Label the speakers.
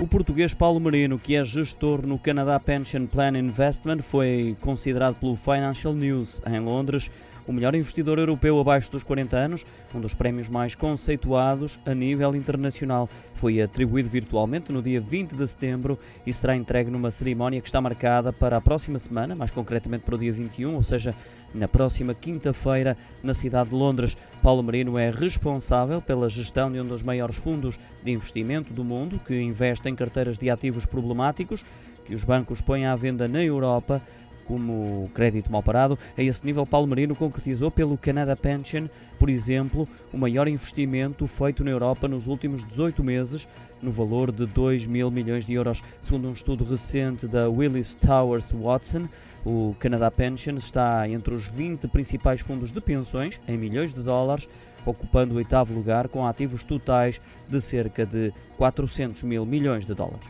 Speaker 1: O português Paulo Marino, que é gestor no Canadá Pension Plan Investment, foi considerado pelo Financial News em Londres o melhor investidor europeu abaixo dos 40 anos, um dos prémios mais conceituados a nível internacional. Foi atribuído virtualmente no dia 20 de setembro e será entregue numa cerimónia que está marcada para a próxima semana, mais concretamente para o dia 21, ou seja, na próxima quinta-feira, na cidade de Londres. Paulo Marino é responsável pela gestão de um dos maiores fundos de investimento do mundo, que investe em carteiras de ativos problemáticos que os bancos põem à venda na Europa como crédito mal parado. A esse nível, Paulo Marino concretizou pelo Canada Pension, por exemplo, o maior investimento feito na Europa nos últimos 18 meses, no valor de 2 mil milhões de euros. Segundo um estudo recente da Willis Towers Watson, o Canada Pension está entre os 20 principais fundos de pensões, em milhões de dólares, ocupando o oitavo lugar com ativos totais de cerca de 400 mil milhões de dólares.